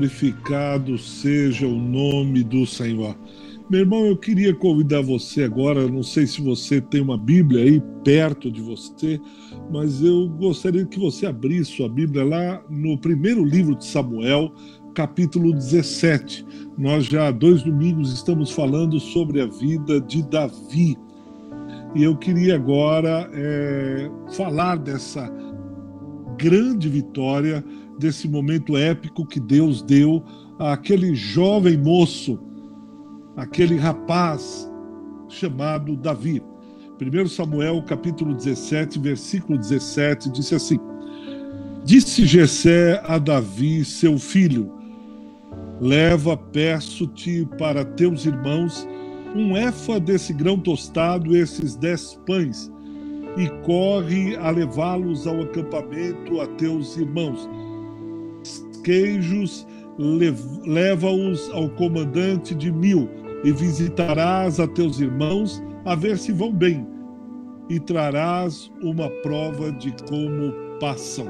Glorificado seja o nome do Senhor. Meu irmão, eu queria convidar você agora, não sei se você tem uma Bíblia aí perto de você, mas eu gostaria que você abrisse sua Bíblia lá no primeiro livro de Samuel, capítulo 17. Nós já há dois domingos estamos falando sobre a vida de Davi. E eu queria agora é, falar dessa grande vitória, desse momento épico que Deus deu àquele jovem moço aquele rapaz chamado Davi. 1 Samuel capítulo 17, versículo 17, disse assim: Disse Jessé a Davi, seu filho: Leva, peço-te para teus irmãos um efa desse grão tostado, esses dez pães, e corre a levá-los ao acampamento a teus irmãos. Queijos, leva-os ao comandante de mil, e visitarás a teus irmãos a ver se vão bem, e trarás uma prova de como passam.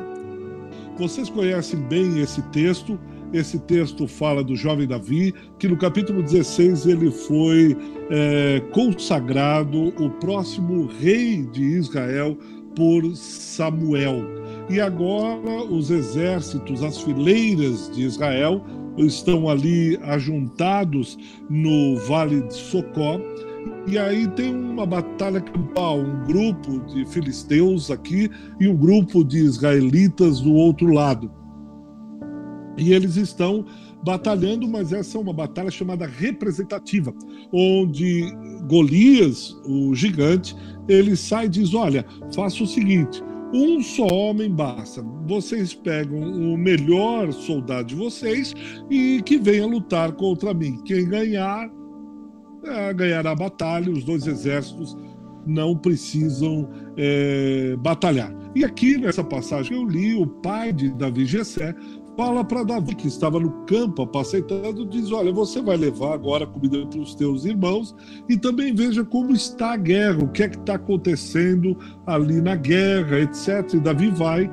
Vocês conhecem bem esse texto. Esse texto fala do jovem Davi, que no capítulo 16 ele foi é, consagrado o próximo rei de Israel por Samuel. E agora os exércitos, as fileiras de Israel, estão ali ajuntados no Vale de Socó. E aí tem uma batalha campal, um grupo de filisteus aqui e um grupo de israelitas do outro lado. E eles estão batalhando, mas essa é uma batalha chamada representativa, onde Golias, o gigante, ele sai e diz: Olha, faça o seguinte, um só homem basta. Vocês pegam o melhor soldado de vocês e que venha lutar contra mim. Quem ganhar, é, ganhará a batalha. Os dois exércitos não precisam é, batalhar. E aqui nessa passagem eu li, o pai de Davi Gessé fala para Davi, que estava no campo apacentando, diz: Olha, você vai levar agora comida para os teus irmãos e também veja como está a guerra, o que é que está acontecendo ali na guerra, etc. E Davi vai.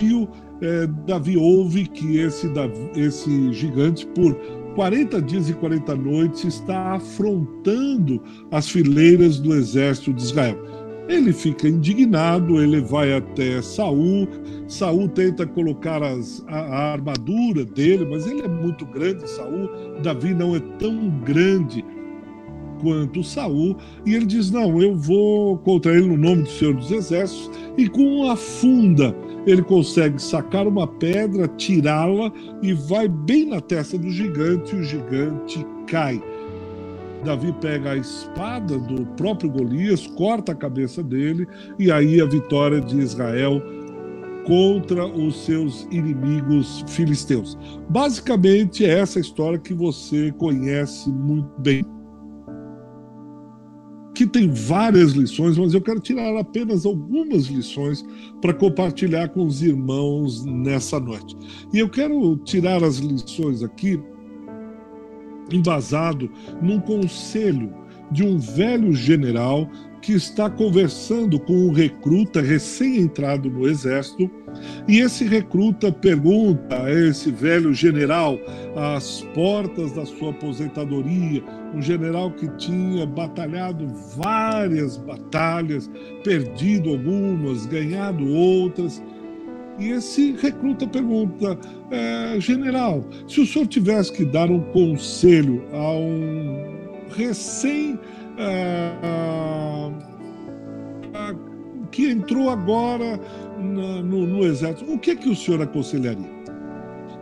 E é, Davi ouve que esse, Davi, esse gigante, por 40 dias e 40 noites, está afrontando as fileiras do exército de Israel. Ele fica indignado, ele vai até Saul. Saul tenta colocar as, a, a, armadura dele, mas ele é muito grande, Saul. Davi não é tão grande quanto Saul, e ele diz: "Não, eu vou contra ele no nome do Senhor dos Exércitos", e com uma funda ele consegue sacar uma pedra, tirá-la e vai bem na testa do gigante, e o gigante cai. Davi pega a espada do próprio Golias, corta a cabeça dele, e aí a vitória de Israel contra os seus inimigos filisteus. Basicamente, é essa história que você conhece muito bem. Que tem várias lições, mas eu quero tirar apenas algumas lições para compartilhar com os irmãos nessa noite. E eu quero tirar as lições aqui embasado num conselho de um velho general que está conversando com um recruta recém-entrado no exército, e esse recruta pergunta a esse velho general, às portas da sua aposentadoria, um general que tinha batalhado várias batalhas, perdido algumas, ganhado outras, e esse recruta pergunta: é, General, se o senhor tivesse que dar um conselho a um recém. É, que entrou agora na, no, no, exército, o que, é que o senhor aconselharia?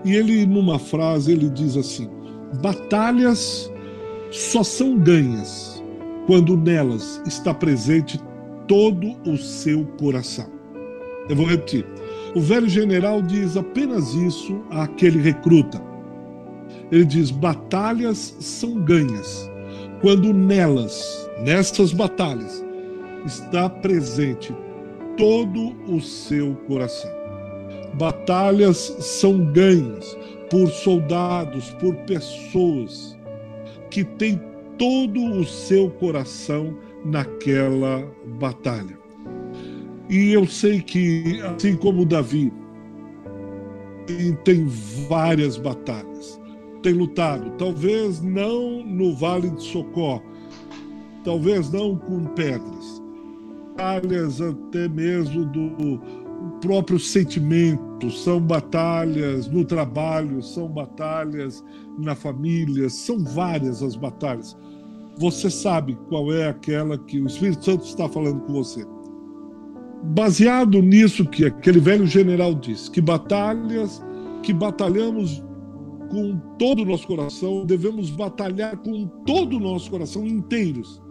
E ele, numa frase, ele diz assim: batalhas só são ganhas quando nelas está presente todo o seu coração. Eu vou repetir. O velho general diz apenas isso àquele recruta. Ele diz: batalhas são ganhas quando nelas, nessas batalhas, está presente todo o seu coração. Batalhas são ganhas por soldados, por pessoas que têm todo o seu coração naquela batalha. E eu sei que, assim como Davi, tem várias batalhas. Tem lutado, talvez não no Vale de Socorro, talvez não com pedras, batalhas até mesmo do próprio sentimento, são batalhas no trabalho, são batalhas na família, são várias as batalhas. Você sabe qual é aquela que o Espírito Santo está falando com você. Baseado nisso que aquele velho general disse, que batalhas que batalhamos com todo o nosso coração, devemos batalhar com todo o nosso coração inteiros.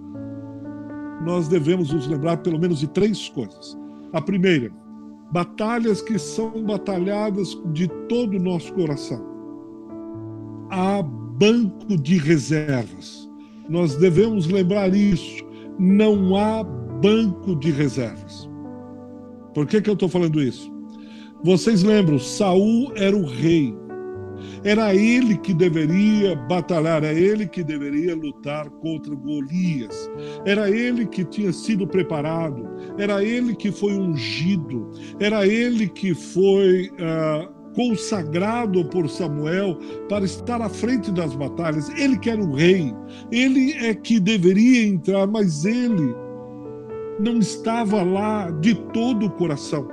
Nós devemos nos lembrar pelo menos de três coisas. A primeira, batalhas que são batalhadas de todo o nosso coração. Há banco de reservas. Nós devemos lembrar isso. Não há banco de reservas. Por que, que eu estou falando isso? Vocês lembram, Saul era o rei. Era ele que deveria batalhar, era ele que deveria lutar contra Golias. Era ele que tinha sido preparado, era ele que foi ungido, era ele que foi uh, consagrado por Samuel para estar à frente das batalhas. Ele que era o rei, ele é que deveria entrar, mas ele não estava lá de todo o coração.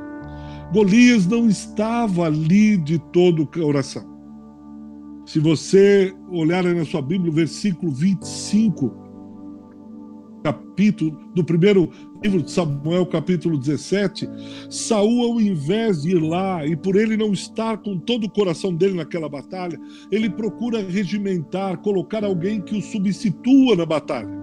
Golias não estava ali de todo o coração. Se você olhar na sua Bíblia, o versículo 25, capítulo do primeiro livro de Samuel, capítulo 17, Saul, ao invés de ir lá e por ele não estar com todo o coração dele naquela batalha, ele procura regimentar, colocar alguém que o substitua na batalha.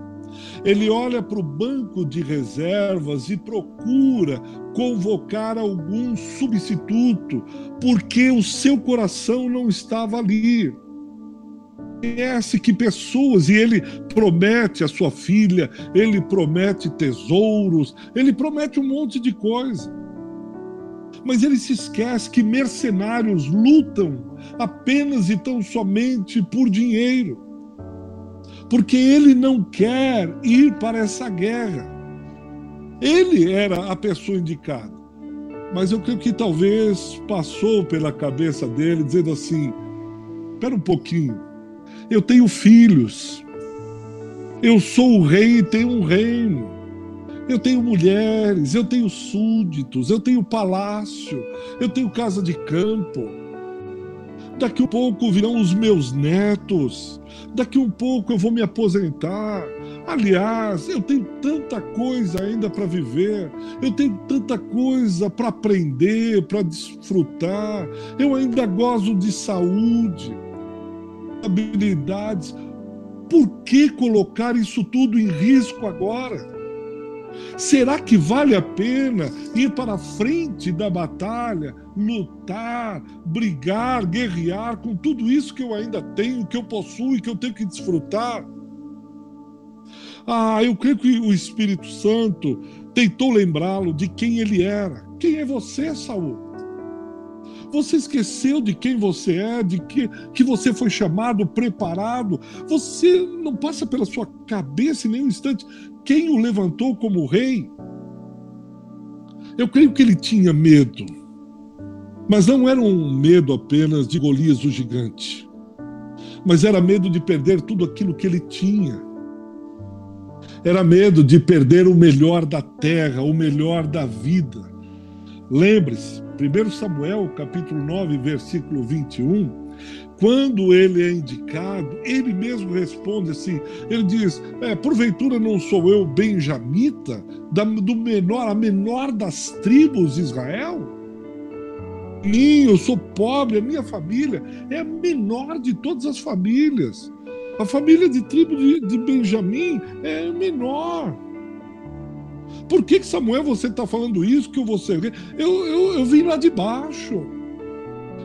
Ele olha para o banco de reservas e procura convocar algum substituto, porque o seu coração não estava ali. Conhece que pessoas, e ele promete a sua filha, ele promete tesouros, ele promete um monte de coisa. Mas ele se esquece que mercenários lutam apenas e tão somente por dinheiro porque ele não quer ir para essa guerra. Ele era a pessoa indicada. Mas eu creio que talvez passou pela cabeça dele, dizendo assim: espera um pouquinho, eu tenho filhos, eu sou o rei e tenho um reino, eu tenho mulheres, eu tenho súditos, eu tenho palácio, eu tenho casa de campo. Daqui a pouco virão os meus netos, daqui um pouco eu vou me aposentar. Aliás, eu tenho tanta coisa ainda para viver, eu tenho tanta coisa para aprender, para desfrutar. Eu ainda gozo de saúde, habilidades. Por que colocar isso tudo em risco agora? Será que vale a pena ir para a frente da batalha, lutar, brigar, guerrear com tudo isso que eu ainda tenho, que eu possuo e que eu tenho que desfrutar? Ah, eu creio que o Espírito Santo tentou lembrá-lo de quem ele era. Quem é você, Saul? Você esqueceu de quem você é, de que, que você foi chamado, preparado. Você não passa pela sua cabeça em nenhum instante quem o levantou como rei. Eu creio que ele tinha medo, mas não era um medo apenas de Golias o gigante, mas era medo de perder tudo aquilo que ele tinha. Era medo de perder o melhor da terra, o melhor da vida. Lembre-se, 1 Samuel, capítulo 9, versículo 21, quando ele é indicado, ele mesmo responde assim: ele diz, é, porventura não sou eu benjamita, da, do menor, a menor das tribos de Israel? Mim, eu sou pobre, a minha família é a menor de todas as famílias. A família de tribo de, de Benjamim é menor. Por que, que Samuel você está falando isso? Que eu vou. Eu, eu, eu vim lá de baixo.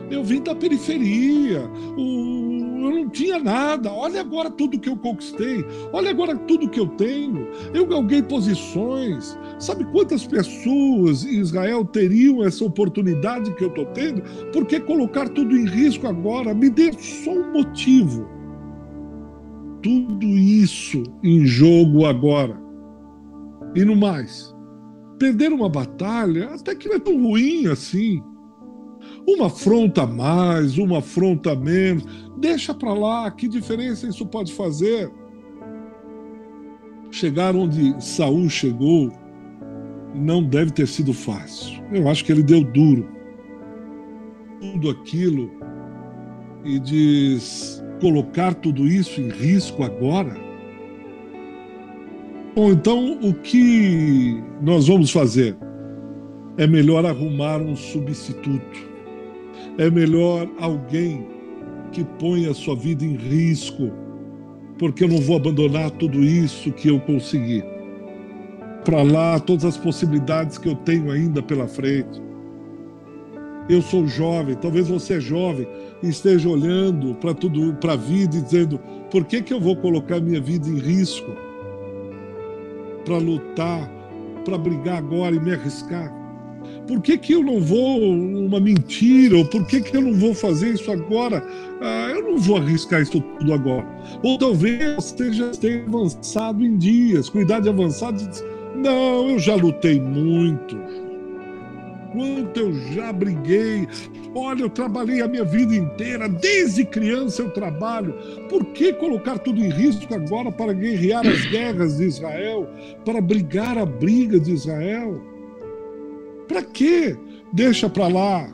Eu vim da periferia, o, eu não tinha nada. Olha agora tudo que eu conquistei, olha agora tudo que eu tenho. Eu galguei posições. Sabe quantas pessoas em Israel teriam essa oportunidade que eu estou tendo? Por que colocar tudo em risco agora? Me dê só um motivo. Tudo isso em jogo agora. E no mais, perder uma batalha até que não é tão ruim assim Uma afronta mais, uma afronta menos. Deixa para lá, que diferença isso pode fazer? Chegar onde Saul chegou não deve ter sido fácil. Eu acho que ele deu duro. Tudo aquilo e diz colocar tudo isso em risco agora? Bom, então o que nós vamos fazer? É melhor arrumar um substituto. É melhor alguém que ponha a sua vida em risco, porque eu não vou abandonar tudo isso que eu consegui. Para lá, todas as possibilidades que eu tenho ainda pela frente. Eu sou jovem, talvez você é jovem e esteja olhando para tudo, para a vida e dizendo: por que, que eu vou colocar minha vida em risco para lutar, para brigar agora e me arriscar? Por que, que eu não vou uma mentira? Ou por que, que eu não vou fazer isso agora? Ah, eu não vou arriscar isso tudo agora. Ou talvez você já tenha avançado em dias, com idade avançada, e diz, não, eu já lutei muito quanto eu já briguei. Olha, eu trabalhei a minha vida inteira, desde criança eu trabalho. Por que colocar tudo em risco agora para guerrear as guerras de Israel, para brigar a briga de Israel? Para quê? Deixa para lá.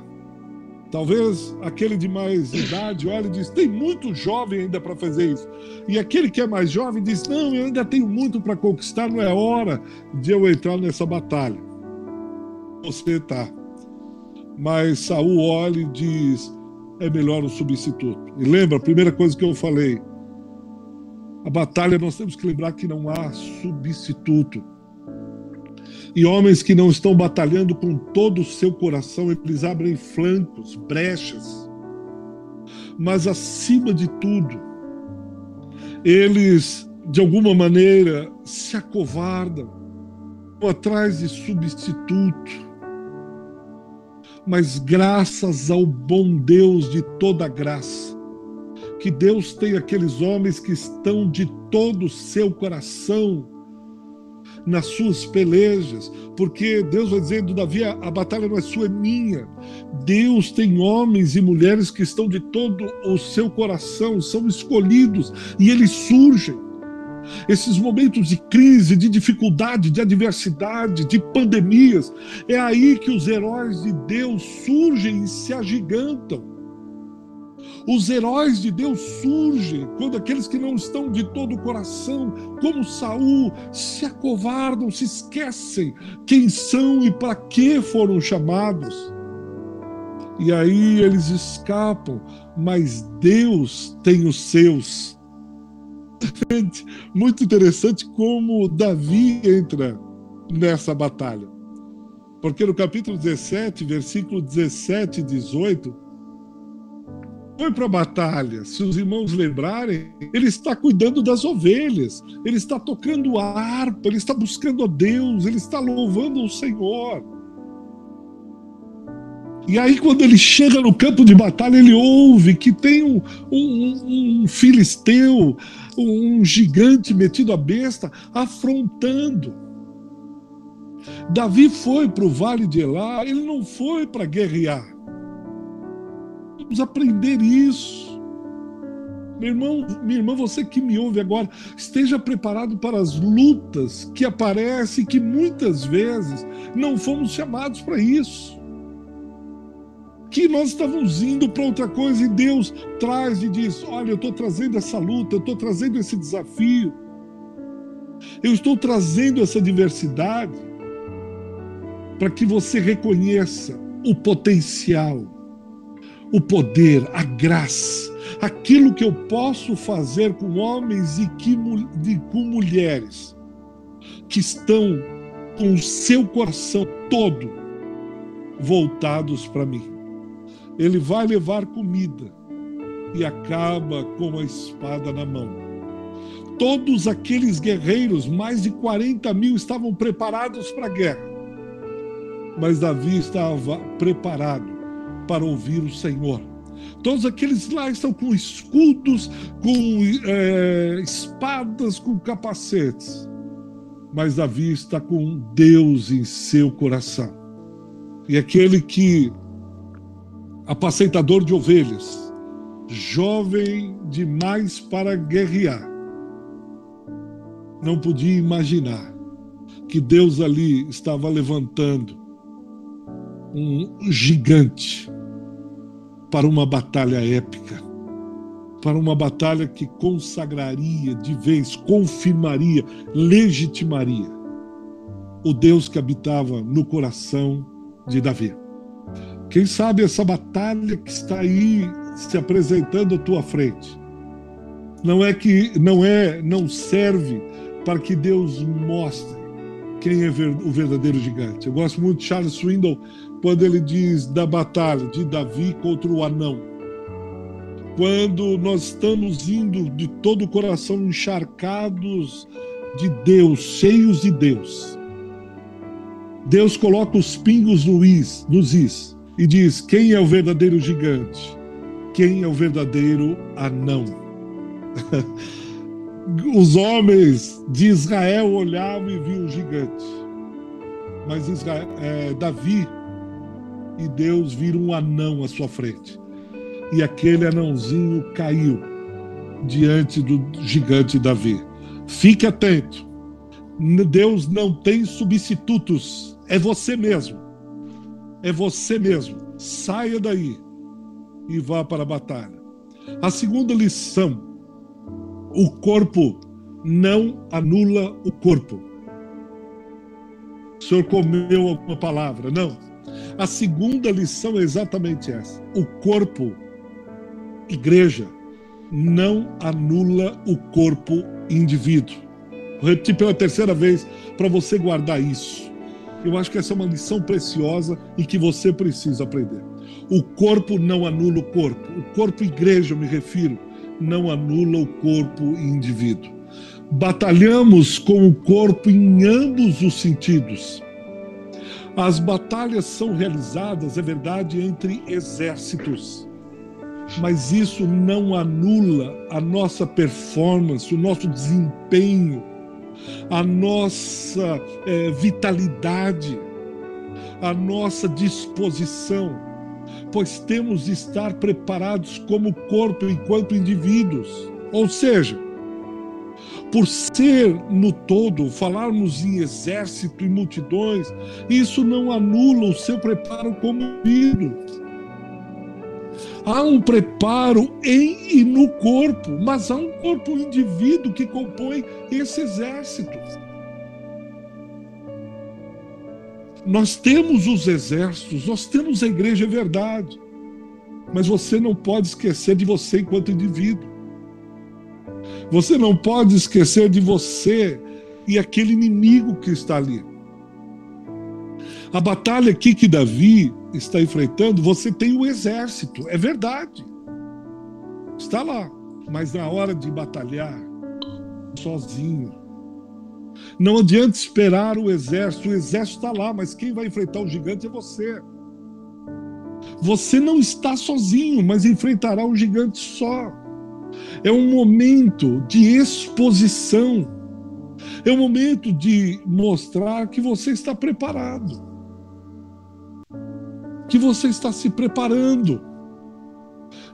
Talvez aquele de mais idade olha e diz: tem muito jovem ainda para fazer isso. E aquele que é mais jovem diz: não, eu ainda tenho muito para conquistar, não é hora de eu entrar nessa batalha você está. Mas Saul olha e diz: é melhor um substituto. E lembra, a primeira coisa que eu falei: a batalha nós temos que lembrar que não há substituto. E homens que não estão batalhando com todo o seu coração, eles abrem flancos, brechas. Mas acima de tudo, eles de alguma maneira se acovardam, atrás de substituto mas graças ao bom Deus de toda graça, que Deus tem aqueles homens que estão de todo o seu coração nas suas pelejas, porque Deus vai dizendo, Davi, a batalha não é sua, é minha. Deus tem homens e mulheres que estão de todo o seu coração, são escolhidos e eles surgem esses momentos de crise, de dificuldade, de adversidade, de pandemias, é aí que os heróis de Deus surgem e se agigantam. Os heróis de Deus surgem quando aqueles que não estão de todo o coração, como Saul, se acovardam, se esquecem quem são e para que foram chamados. E aí eles escapam, mas Deus tem os seus muito interessante como Davi entra nessa batalha. Porque no capítulo 17, versículo 17 e 18, foi para a batalha. Se os irmãos lembrarem, ele está cuidando das ovelhas, ele está tocando a harpa, ele está buscando a Deus, ele está louvando o Senhor. E aí, quando ele chega no campo de batalha, ele ouve que tem um, um, um filisteu, um gigante metido a besta, afrontando. Davi foi para o vale de Elá, ele não foi para guerrear. Vamos aprender isso. Meu irmão, minha irmã, você que me ouve agora, esteja preparado para as lutas que aparecem, que muitas vezes não fomos chamados para isso. Que nós estávamos indo para outra coisa e Deus traz e diz: Olha, eu estou trazendo essa luta, eu estou trazendo esse desafio, eu estou trazendo essa diversidade para que você reconheça o potencial, o poder, a graça, aquilo que eu posso fazer com homens e que, com mulheres que estão com o seu coração todo voltados para mim ele vai levar comida e acaba com a espada na mão. Todos aqueles guerreiros, mais de 40 mil, estavam preparados para a guerra. Mas Davi estava preparado para ouvir o Senhor. Todos aqueles lá estão com escudos, com é, espadas, com capacetes. Mas Davi está com Deus em seu coração. E aquele que apacentador de ovelhas, jovem demais para guerrear, não podia imaginar que Deus ali estava levantando um gigante para uma batalha épica, para uma batalha que consagraria de vez, confirmaria, legitimaria o Deus que habitava no coração de Davi. Quem sabe essa batalha que está aí se apresentando à tua frente não é que não é, não serve para que Deus mostre quem é o verdadeiro gigante. Eu gosto muito de Charles Swindoll quando ele diz da batalha de Davi contra o anão. Quando nós estamos indo de todo o coração encharcados de Deus, cheios de Deus. Deus coloca os pingos no is, nos is e diz: quem é o verdadeiro gigante? Quem é o verdadeiro anão? Os homens de Israel olhavam e viam o gigante, mas Israel, é, Davi e Deus viram um anão à sua frente. E aquele anãozinho caiu diante do gigante Davi. Fique atento. Deus não tem substitutos. É você mesmo. É você mesmo. Saia daí e vá para a batalha. A segunda lição: o corpo não anula o corpo. O senhor comeu alguma palavra? Não. A segunda lição é exatamente essa: o corpo, igreja, não anula o corpo indivíduo. Vou repetir pela terceira vez para você guardar isso. Eu acho que essa é uma lição preciosa e que você precisa aprender. O corpo não anula o corpo. O corpo igreja, eu me refiro, não anula o corpo indivíduo. Batalhamos com o corpo em ambos os sentidos as batalhas são realizadas, é verdade, entre exércitos, mas isso não anula a nossa performance, o nosso desempenho, a nossa é, vitalidade, a nossa disposição, pois temos de estar preparados como corpo enquanto indivíduos. Ou seja, por ser no todo, falarmos em exército e multidões, isso não anula o seu preparo como indivíduo. Há um preparo em e no corpo, mas há um corpo indivíduo que compõe esse exército. Nós temos os exércitos, nós temos a igreja, é verdade. Mas você não pode esquecer de você enquanto indivíduo. Você não pode esquecer de você e aquele inimigo que está ali. A batalha aqui que Davi está enfrentando, você tem o exército, é verdade. Está lá, mas na hora de batalhar, sozinho. Não adianta esperar o exército, o exército está lá, mas quem vai enfrentar o gigante é você. Você não está sozinho, mas enfrentará o gigante só. É um momento de exposição. É um momento de mostrar que você está preparado. Que você está se preparando.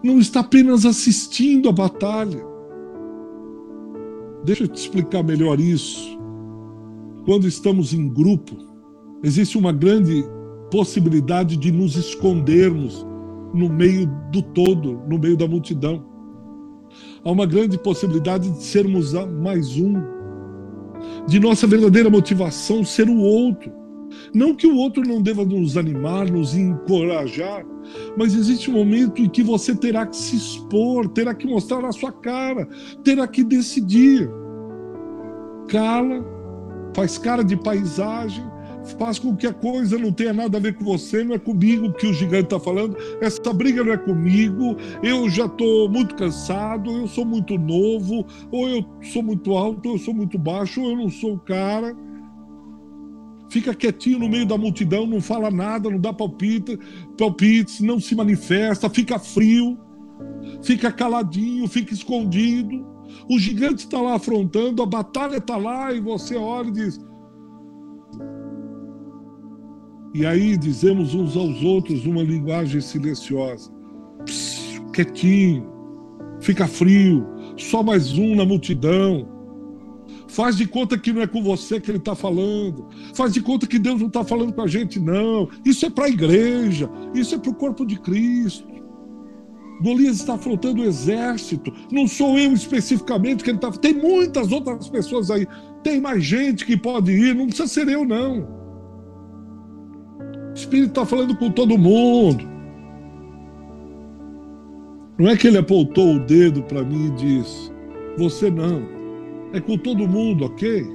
Não está apenas assistindo a batalha. Deixa eu te explicar melhor isso. Quando estamos em grupo, existe uma grande possibilidade de nos escondermos no meio do todo, no meio da multidão há uma grande possibilidade de sermos mais um, de nossa verdadeira motivação ser o outro. Não que o outro não deva nos animar, nos encorajar, mas existe um momento em que você terá que se expor, terá que mostrar a sua cara, terá que decidir. Cala, faz cara de paisagem, faz com que a coisa não tenha nada a ver com você, não é comigo que o gigante está falando, essa briga não é comigo, eu já estou muito cansado, eu sou muito novo, ou eu sou muito alto, ou eu sou muito baixo, ou eu não sou o cara. Fica quietinho no meio da multidão, não fala nada, não dá palpite, palpites, não se manifesta, fica frio, fica caladinho, fica escondido. O gigante está lá afrontando, a batalha está lá e você olha e diz: E aí dizemos uns aos outros uma linguagem silenciosa. Quietinho, fica frio, só mais um na multidão. Faz de conta que não é com você que ele está falando. Faz de conta que Deus não está falando com a gente, não. Isso é para a igreja, isso é para o corpo de Cristo. Golias está afrontando o exército. Não sou eu especificamente que ele está. Tem muitas outras pessoas aí. Tem mais gente que pode ir. Não precisa ser eu, não. O Espírito está falando com todo mundo. Não é que ele apontou o dedo para mim e disse: Você não. É com todo mundo, ok?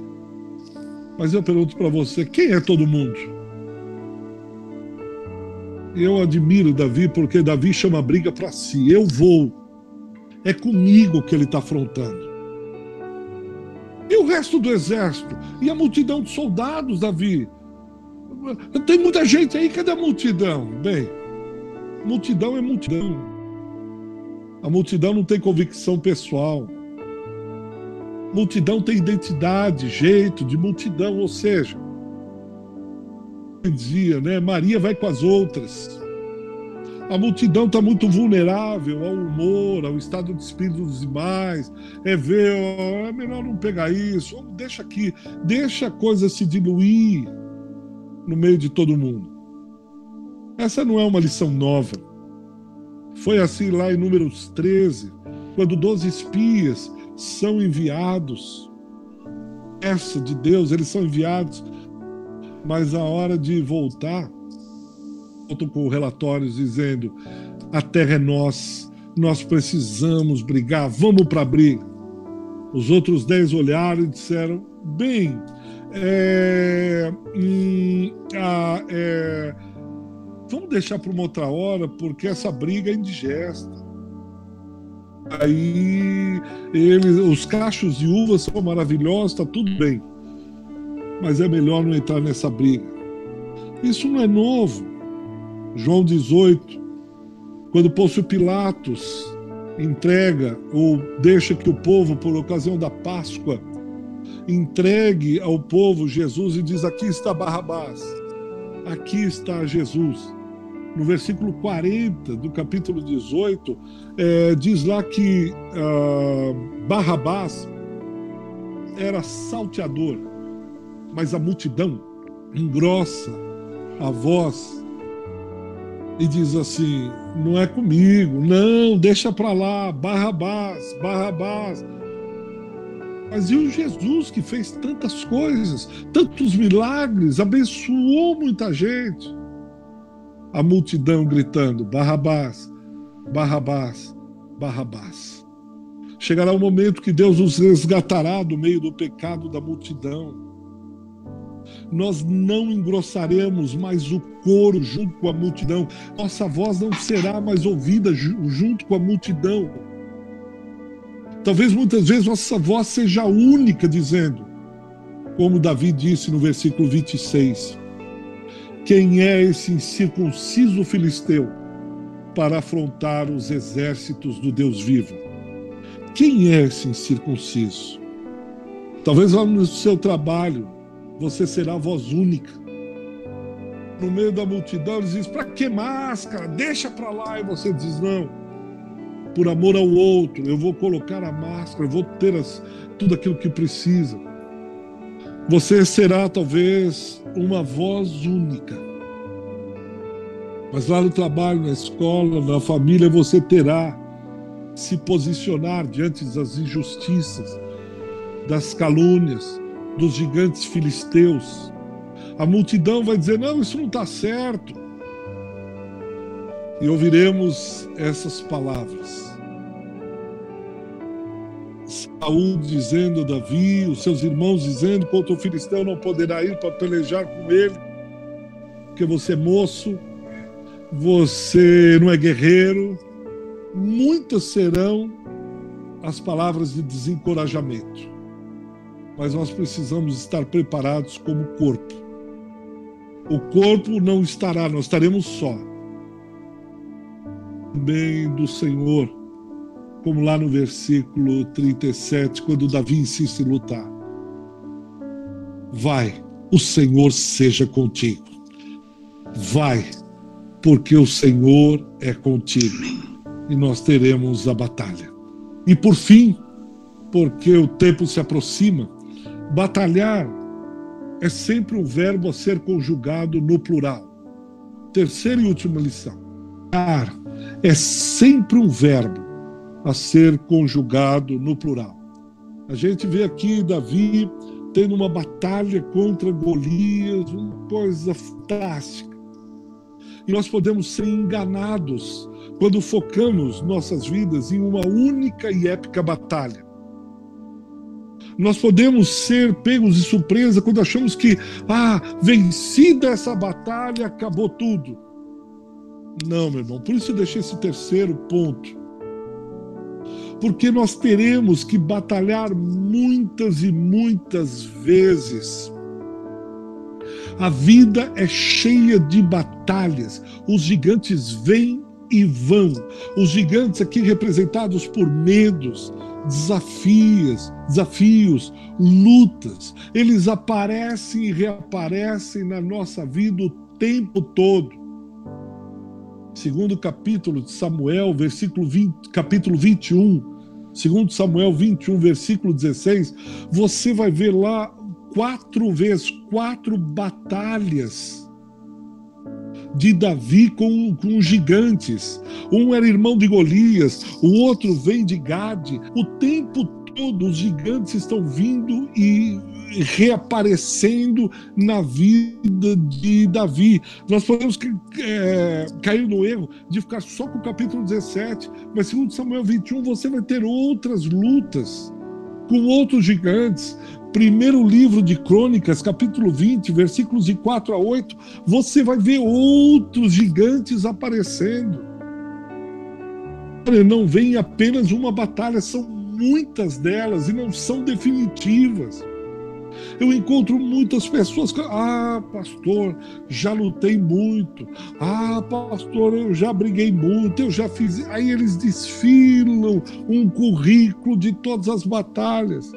Mas eu pergunto para você: quem é todo mundo? Eu admiro Davi porque Davi chama a briga para si. Eu vou. É comigo que ele está afrontando. E o resto do exército? E a multidão de soldados, Davi? Tem muita gente aí, cadê a multidão? Bem, multidão é multidão. A multidão não tem convicção pessoal. Multidão tem identidade, jeito de multidão, ou seja, dizia, né? Maria vai com as outras. A multidão está muito vulnerável ao humor, ao estado de espírito dos demais. É ver, ó, é melhor não pegar isso, deixa aqui, deixa a coisa se diluir no meio de todo mundo. Essa não é uma lição nova. Foi assim lá em Números 13, quando 12 espias são enviados. Essa de Deus, eles são enviados mas a hora de voltar, voltam com relatórios dizendo: a terra é nossa, nós precisamos brigar, vamos para a briga. Os outros dez olharam e disseram: bem, é, hum, a, é, vamos deixar para uma outra hora, porque essa briga é indigesta. Aí eles, os cachos de uvas são maravilhosos, está tudo bem mas é melhor não entrar nessa briga. Isso não é novo. João 18, quando Pôncio Pilatos entrega ou deixa que o povo, por ocasião da Páscoa, entregue ao povo Jesus e diz: Aqui está Barrabás, aqui está Jesus. No versículo 40 do capítulo 18, é, diz lá que uh, Barrabás era salteador mas a multidão engrossa a voz e diz assim: não é comigo, não, deixa para lá, Barrabás, Barrabás. Mas e o Jesus que fez tantas coisas, tantos milagres, abençoou muita gente? A multidão gritando: Barrabás, Barrabás, Barrabás. Chegará o momento que Deus os resgatará do meio do pecado da multidão nós não engrossaremos mais o coro junto com a multidão, nossa voz não será mais ouvida junto com a multidão. Talvez muitas vezes nossa voz seja única, dizendo, como Davi disse no versículo 26, quem é esse incircunciso filisteu para afrontar os exércitos do Deus vivo? Quem é esse incircunciso? Talvez lá no seu trabalho, você será voz única. No meio da multidão, eles dizem: para que máscara? Deixa para lá. E você diz: não, por amor ao outro, eu vou colocar a máscara, eu vou ter as, tudo aquilo que precisa. Você será talvez uma voz única. Mas lá no trabalho, na escola, na família, você terá se posicionar diante das injustiças, das calúnias, dos gigantes filisteus. A multidão vai dizer: não, isso não está certo. E ouviremos essas palavras. Saúl dizendo a Davi, os seus irmãos dizendo contra o filisteu não poderá ir para pelejar com ele, porque você é moço, você não é guerreiro. Muitas serão as palavras de desencorajamento mas nós precisamos estar preparados como corpo. O corpo não estará, nós estaremos só. Bem do Senhor, como lá no versículo 37, quando Davi insiste em lutar. Vai, o Senhor seja contigo. vai, porque o Senhor é contigo e nós teremos a batalha. E por fim, porque o tempo se aproxima, batalhar é sempre um verbo a ser conjugado no plural. Terceira e última lição. Batalhar é sempre um verbo a ser conjugado no plural. A gente vê aqui Davi tendo uma batalha contra Golias, uma coisa fantástica. E nós podemos ser enganados quando focamos nossas vidas em uma única e épica batalha. Nós podemos ser pegos de surpresa quando achamos que, ah, vencida essa batalha, acabou tudo. Não, meu irmão, por isso eu deixei esse terceiro ponto porque nós teremos que batalhar muitas e muitas vezes. A vida é cheia de batalhas. Os gigantes vêm e vão. Os gigantes aqui representados por medos, desafios, desafios, lutas. Eles aparecem e reaparecem na nossa vida o tempo todo. Segundo capítulo de Samuel, versículo 20, capítulo 21, segundo Samuel 21, versículo 16, você vai ver lá quatro vezes, quatro batalhas de Davi com, com gigantes. Um era irmão de Golias, o outro vem de Gade. O tempo todo os gigantes estão vindo e reaparecendo na vida de Davi. Nós podemos é, cair no erro de ficar só com o capítulo 17, mas segundo Samuel 21 você vai ter outras lutas com outros gigantes. Primeiro livro de Crônicas, capítulo 20, versículos de 4 a 8, você vai ver outros gigantes aparecendo. Não vem apenas uma batalha, são muitas delas e não são definitivas. Eu encontro muitas pessoas que, ah, pastor, já lutei muito. Ah, pastor, eu já briguei muito, eu já fiz. Aí eles desfilam um currículo de todas as batalhas.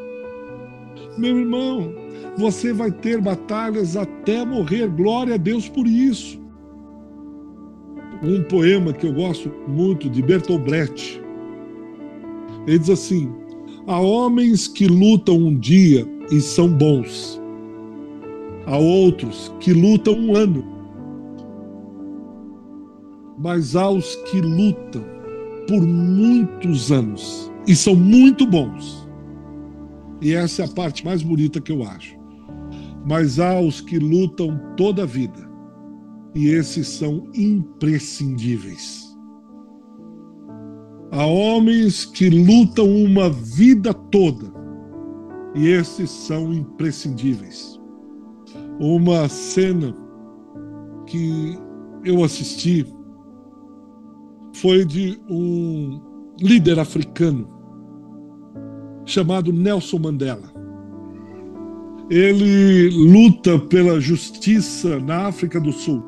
Meu irmão, você vai ter batalhas até morrer. Glória a Deus por isso. Um poema que eu gosto muito de Bertolt Brecht. Ele diz assim: Há homens que lutam um dia e são bons. Há outros que lutam um ano. Mas há os que lutam por muitos anos e são muito bons. E essa é a parte mais bonita que eu acho. Mas há os que lutam toda a vida. E esses são imprescindíveis. Há homens que lutam uma vida toda e esses são imprescindíveis. Uma cena que eu assisti foi de um líder africano chamado Nelson Mandela. Ele luta pela justiça na África do Sul.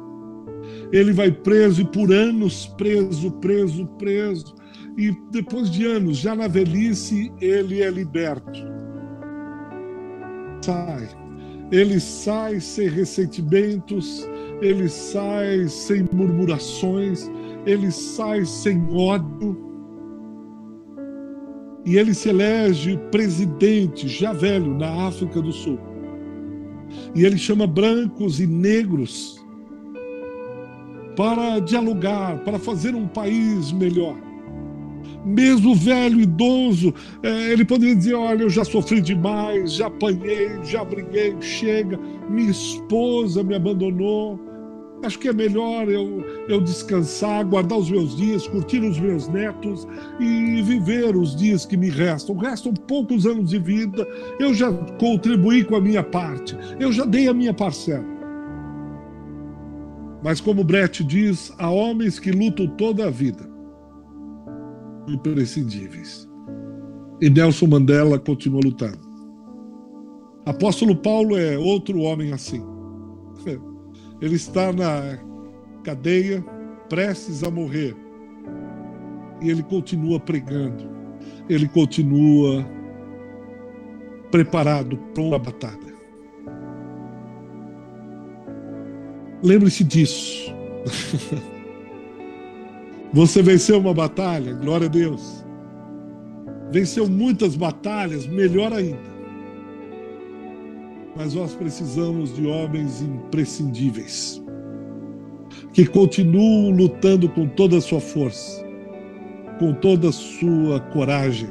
Ele vai preso e por anos preso, preso, preso. E depois de anos, já na velhice, ele é liberto sai. Ele sai sem ressentimentos, ele sai sem murmurações, ele sai sem ódio. E ele se elege presidente, já velho, na África do Sul. E ele chama brancos e negros para dialogar, para fazer um país melhor mesmo velho, idoso, é, ele poderia dizer: Olha, eu já sofri demais, já apanhei, já briguei, chega, minha esposa me abandonou. Acho que é melhor eu, eu descansar, guardar os meus dias, curtir os meus netos e viver os dias que me restam. Restam poucos anos de vida, eu já contribuí com a minha parte, eu já dei a minha parcela. Mas, como Brett diz, há homens que lutam toda a vida imprescindíveis. E Nelson Mandela continua lutando. Apóstolo Paulo é outro homem assim. Ele está na cadeia, prestes a morrer. E ele continua pregando. Ele continua preparado para a batalha. Lembre-se disso. Você venceu uma batalha, glória a Deus. Venceu muitas batalhas, melhor ainda. Mas nós precisamos de homens imprescindíveis que continuam lutando com toda a sua força, com toda a sua coragem,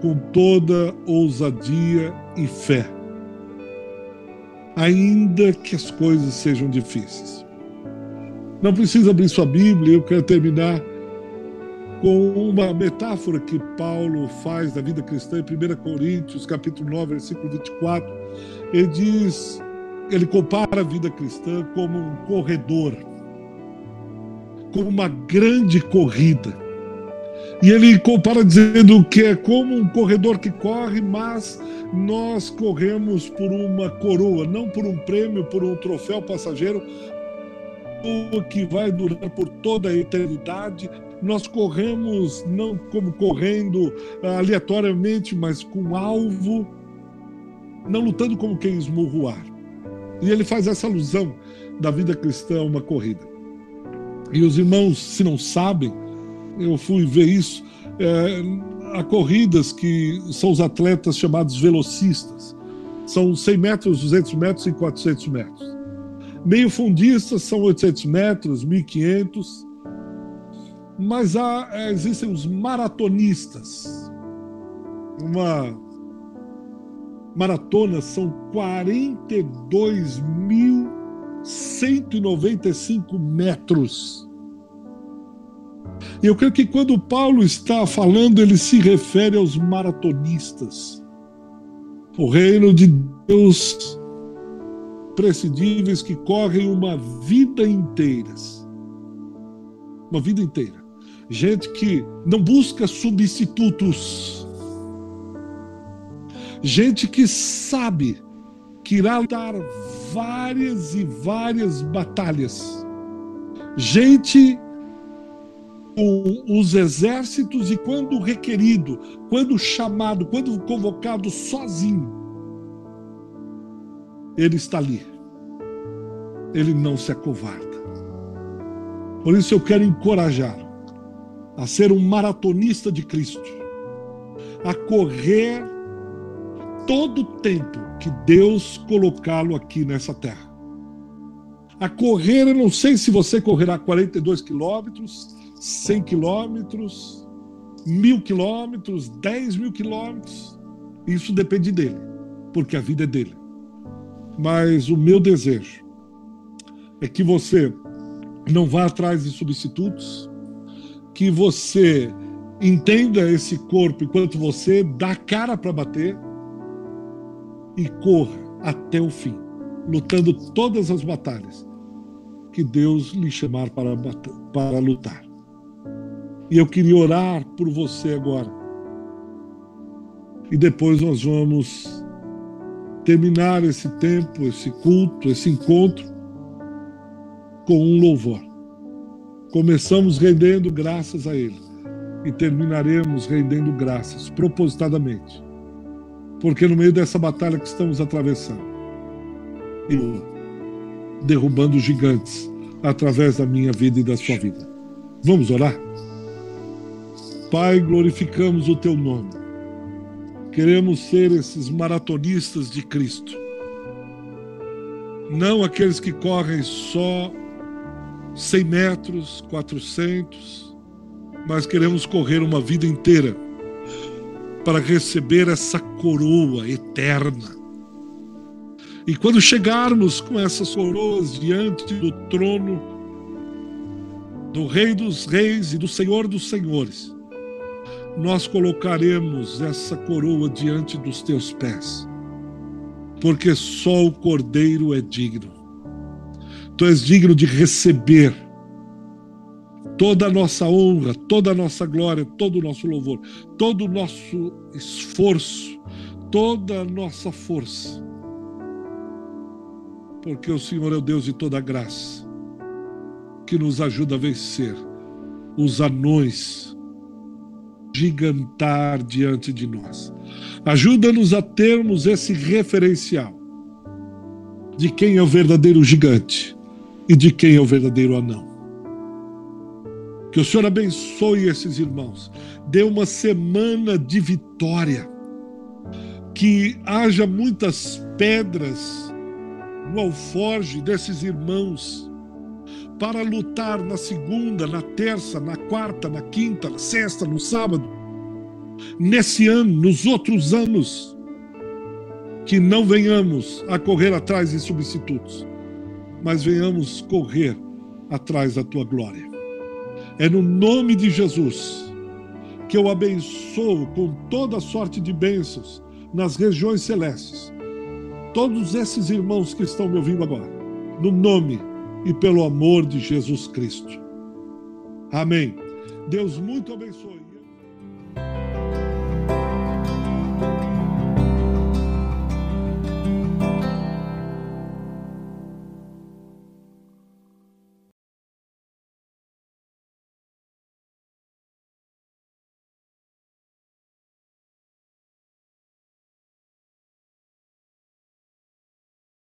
com toda ousadia e fé, ainda que as coisas sejam difíceis. Não precisa abrir sua Bíblia, eu quero terminar com uma metáfora que Paulo faz da vida cristã em 1 Coríntios, capítulo 9, versículo 24. Ele diz, ele compara a vida cristã como um corredor, como uma grande corrida. E ele compara dizendo que é como um corredor que corre, mas nós corremos por uma coroa, não por um prêmio, por um troféu passageiro, que vai durar por toda a eternidade. Nós corremos não como correndo aleatoriamente, mas com alvo, não lutando como quem esmurra o ar. E ele faz essa alusão da vida cristã a uma corrida. E os irmãos, se não sabem, eu fui ver isso, é, há corridas que são os atletas chamados velocistas. São 100 metros, 200 metros e 400 metros. Meio fundistas são 800 metros, 1500. Mas há, é, existem os maratonistas. Uma maratona são 42.195 metros. E eu creio que quando Paulo está falando, ele se refere aos maratonistas. O reino de Deus prescindíveis que correm uma vida inteira. Uma vida inteira. Gente que não busca substitutos. Gente que sabe que irá lutar várias e várias batalhas. Gente com os exércitos e quando requerido, quando chamado, quando convocado sozinho, ele está ali. Ele não se acovarda. Por isso eu quero encorajá-lo a ser um maratonista de Cristo, a correr todo o tempo que Deus colocá-lo aqui nessa terra. A correr, eu não sei se você correrá 42 quilômetros, 100 quilômetros, mil quilômetros, 10 mil quilômetros. Isso depende dele, porque a vida é dele. Mas o meu desejo é que você não vá atrás de substitutos, que você entenda esse corpo enquanto você dá cara para bater e corra até o fim, lutando todas as batalhas que Deus lhe chamar para, para lutar. E eu queria orar por você agora. E depois nós vamos terminar esse tempo, esse culto, esse encontro com um louvor. Começamos rendendo graças a Ele e terminaremos rendendo graças propositadamente, porque no meio dessa batalha que estamos atravessando, derrubando gigantes através da minha vida e da sua vida. Vamos orar? Pai, glorificamos o teu nome Queremos ser esses maratonistas de Cristo. Não aqueles que correm só 100 metros, 400, mas queremos correr uma vida inteira para receber essa coroa eterna. E quando chegarmos com essas coroas diante do trono do Rei dos Reis e do Senhor dos Senhores, nós colocaremos essa coroa diante dos teus pés, porque só o Cordeiro é digno. Tu és digno de receber toda a nossa honra, toda a nossa glória, todo o nosso louvor, todo o nosso esforço, toda a nossa força. Porque o Senhor é o Deus de toda graça, que nos ajuda a vencer os anões gigantar diante de nós. Ajuda-nos a termos esse referencial de quem é o verdadeiro gigante, e de quem é o verdadeiro anão. Que o Senhor abençoe esses irmãos, dê uma semana de vitória, que haja muitas pedras no alforge desses irmãos para lutar na segunda, na terça, na quarta, na quinta, na sexta, no sábado, nesse ano, nos outros anos, que não venhamos a correr atrás de substitutos, mas venhamos correr atrás da tua glória. É no nome de Jesus que eu abençoo com toda sorte de bênçãos nas regiões celestes. Todos esses irmãos que estão me ouvindo agora, no nome e pelo amor de Jesus Cristo. Amém. Deus muito abençoe.